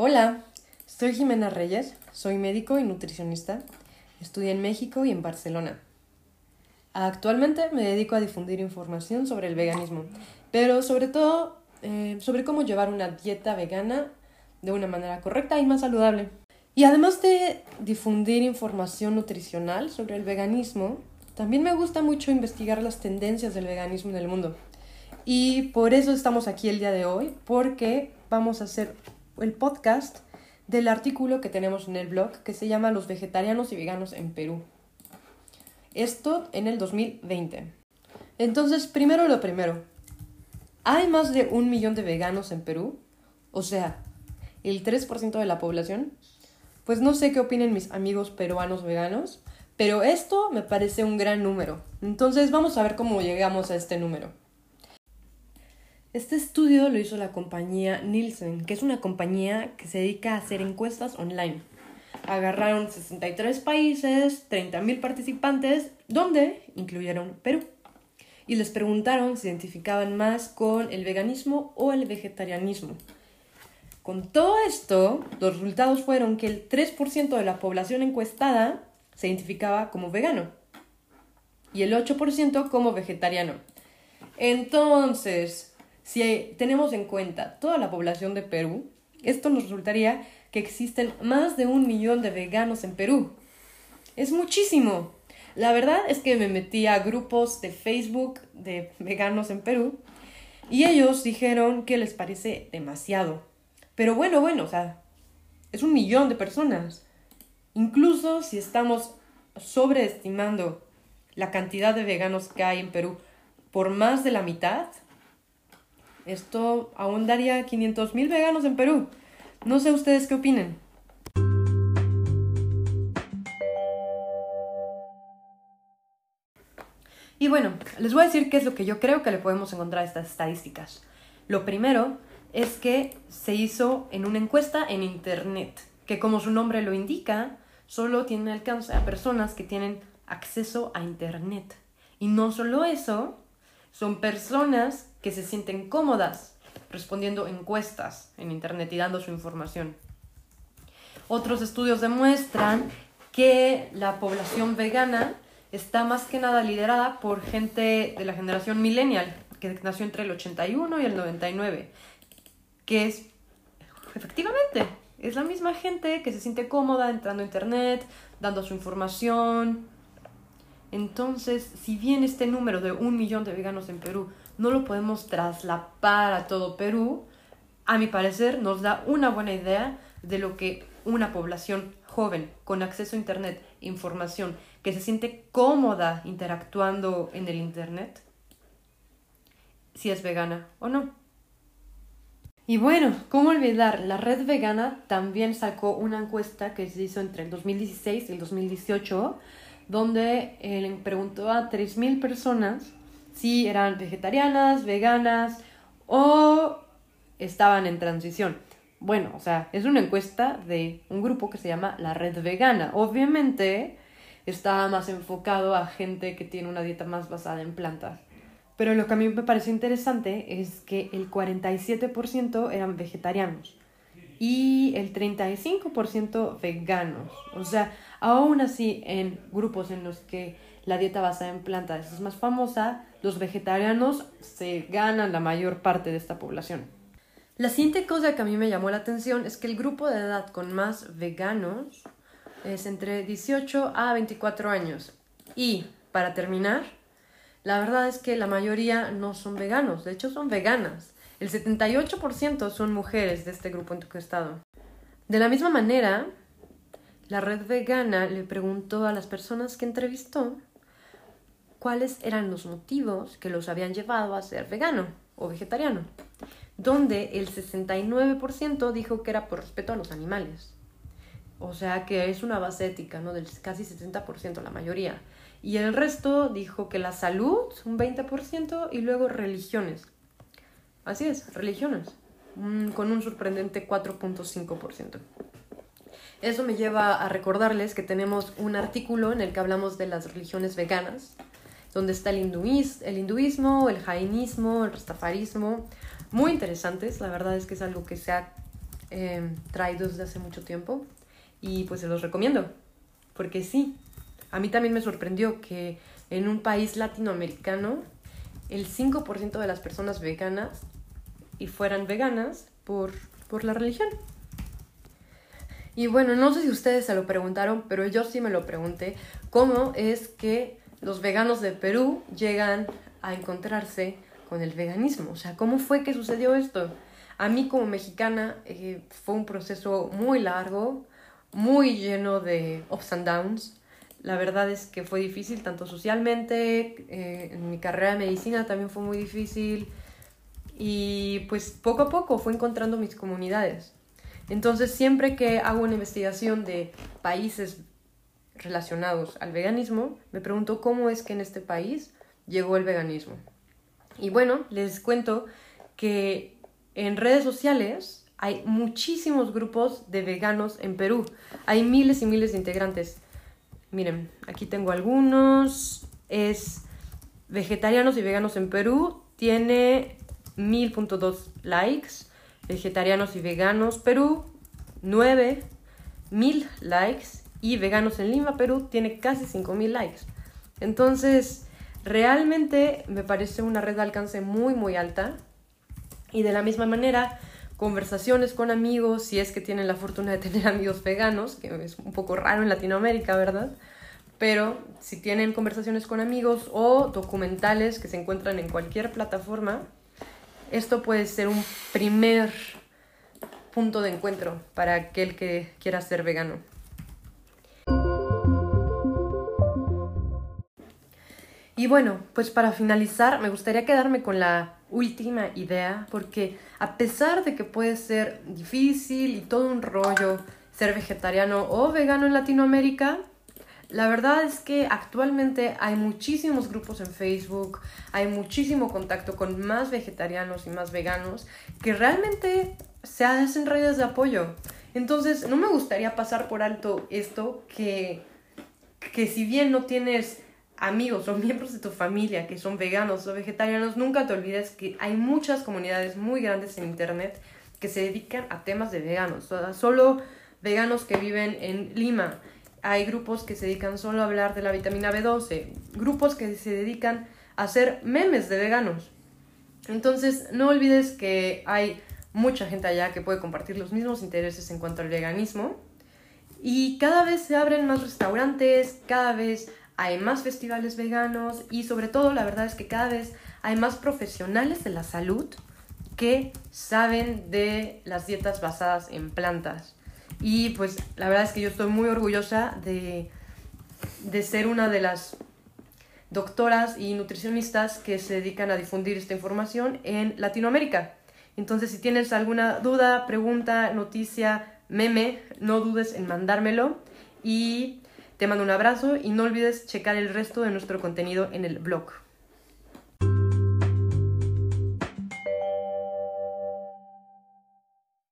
Hola, soy Jimena Reyes, soy médico y nutricionista. Estudié en México y en Barcelona. Actualmente me dedico a difundir información sobre el veganismo, pero sobre todo eh, sobre cómo llevar una dieta vegana de una manera correcta y más saludable. Y además de difundir información nutricional sobre el veganismo, también me gusta mucho investigar las tendencias del veganismo en el mundo. Y por eso estamos aquí el día de hoy, porque vamos a hacer el podcast del artículo que tenemos en el blog que se llama Los vegetarianos y veganos en Perú. Esto en el 2020. Entonces, primero lo primero. ¿Hay más de un millón de veganos en Perú? O sea, el 3% de la población. Pues no sé qué opinen mis amigos peruanos veganos, pero esto me parece un gran número. Entonces vamos a ver cómo llegamos a este número. Este estudio lo hizo la compañía Nielsen, que es una compañía que se dedica a hacer encuestas online. Agarraron 63 países, 30.000 participantes, donde incluyeron Perú. Y les preguntaron si identificaban más con el veganismo o el vegetarianismo. Con todo esto, los resultados fueron que el 3% de la población encuestada se identificaba como vegano y el 8% como vegetariano. Entonces, si tenemos en cuenta toda la población de Perú, esto nos resultaría que existen más de un millón de veganos en Perú. Es muchísimo. La verdad es que me metí a grupos de Facebook de veganos en Perú y ellos dijeron que les parece demasiado. Pero bueno, bueno, o sea, es un millón de personas. Incluso si estamos sobreestimando la cantidad de veganos que hay en Perú por más de la mitad, esto aún daría 500.000 veganos en Perú. No sé ustedes qué opinen. Y bueno, les voy a decir qué es lo que yo creo que le podemos encontrar a estas estadísticas. Lo primero es que se hizo en una encuesta en Internet, que como su nombre lo indica, solo tiene alcance a personas que tienen acceso a Internet. Y no solo eso, son personas que se sienten cómodas respondiendo encuestas en Internet y dando su información. Otros estudios demuestran que la población vegana está más que nada liderada por gente de la generación millennial, que nació entre el 81 y el 99, que es, efectivamente, es la misma gente que se siente cómoda entrando a Internet, dando su información, entonces, si bien este número de un millón de veganos en Perú no lo podemos traslapar a todo Perú, a mi parecer nos da una buena idea de lo que una población joven con acceso a Internet, información, que se siente cómoda interactuando en el Internet, si es vegana o no. Y bueno, ¿cómo olvidar? La red vegana también sacó una encuesta que se hizo entre el 2016 y el 2018 donde eh, preguntó a 3.000 personas si eran vegetarianas, veganas o estaban en transición. Bueno, o sea, es una encuesta de un grupo que se llama la Red Vegana. Obviamente está más enfocado a gente que tiene una dieta más basada en plantas. Pero lo que a mí me pareció interesante es que el 47% eran vegetarianos y el 35% veganos. O sea, aún así en grupos en los que la dieta basada en plantas es más famosa, los vegetarianos se ganan la mayor parte de esta población. La siguiente cosa que a mí me llamó la atención es que el grupo de edad con más veganos es entre 18 a 24 años. Y, para terminar, la verdad es que la mayoría no son veganos, de hecho son veganas. El 78% son mujeres de este grupo encuestado. De la misma manera, la red vegana le preguntó a las personas que entrevistó cuáles eran los motivos que los habían llevado a ser vegano o vegetariano, donde el 69% dijo que era por respeto a los animales. O sea que es una base ética, ¿no? Del casi 70%, la mayoría. Y el resto dijo que la salud, un 20%, y luego religiones, Así es, religiones, con un sorprendente 4.5%. Eso me lleva a recordarles que tenemos un artículo en el que hablamos de las religiones veganas, donde está el, el hinduismo, el jainismo, el rastafarismo, muy interesantes. La verdad es que es algo que se ha eh, traídos desde hace mucho tiempo y pues se los recomiendo, porque sí, a mí también me sorprendió que en un país latinoamericano el 5% de las personas veganas y fueran veganas por, por la religión. Y bueno, no sé si ustedes se lo preguntaron, pero yo sí me lo pregunté, ¿cómo es que los veganos de Perú llegan a encontrarse con el veganismo? O sea, ¿cómo fue que sucedió esto? A mí como mexicana eh, fue un proceso muy largo, muy lleno de ups and downs. La verdad es que fue difícil, tanto socialmente, eh, en mi carrera de medicina también fue muy difícil. Y pues poco a poco fue encontrando mis comunidades. Entonces siempre que hago una investigación de países relacionados al veganismo, me pregunto cómo es que en este país llegó el veganismo. Y bueno, les cuento que en redes sociales hay muchísimos grupos de veganos en Perú. Hay miles y miles de integrantes. Miren, aquí tengo algunos. Es Vegetarianos y Veganos en Perú. Tiene 1000.2 likes. Vegetarianos y Veganos Perú, 9000 likes. Y Veganos en Lima, Perú, tiene casi 5000 likes. Entonces, realmente me parece una red de alcance muy, muy alta. Y de la misma manera, conversaciones con amigos, si es que tienen la fortuna de tener amigos veganos, que es un poco raro en Latinoamérica, ¿verdad? Pero si tienen conversaciones con amigos o documentales que se encuentran en cualquier plataforma, esto puede ser un primer punto de encuentro para aquel que quiera ser vegano. Y bueno, pues para finalizar, me gustaría quedarme con la última idea, porque a pesar de que puede ser difícil y todo un rollo ser vegetariano o vegano en Latinoamérica, la verdad es que actualmente hay muchísimos grupos en Facebook, hay muchísimo contacto con más vegetarianos y más veganos que realmente se hacen redes de apoyo. Entonces, no me gustaría pasar por alto esto que, que si bien no tienes amigos o miembros de tu familia que son veganos o vegetarianos, nunca te olvides que hay muchas comunidades muy grandes en Internet que se dedican a temas de veganos. solo veganos que viven en Lima. Hay grupos que se dedican solo a hablar de la vitamina B12. Grupos que se dedican a hacer memes de veganos. Entonces, no olvides que hay mucha gente allá que puede compartir los mismos intereses en cuanto al veganismo. Y cada vez se abren más restaurantes, cada vez hay más festivales veganos y sobre todo la verdad es que cada vez hay más profesionales de la salud que saben de las dietas basadas en plantas. Y pues la verdad es que yo estoy muy orgullosa de, de ser una de las doctoras y nutricionistas que se dedican a difundir esta información en Latinoamérica. Entonces, si tienes alguna duda, pregunta, noticia, meme, no dudes en mandármelo. Y te mando un abrazo y no olvides checar el resto de nuestro contenido en el blog.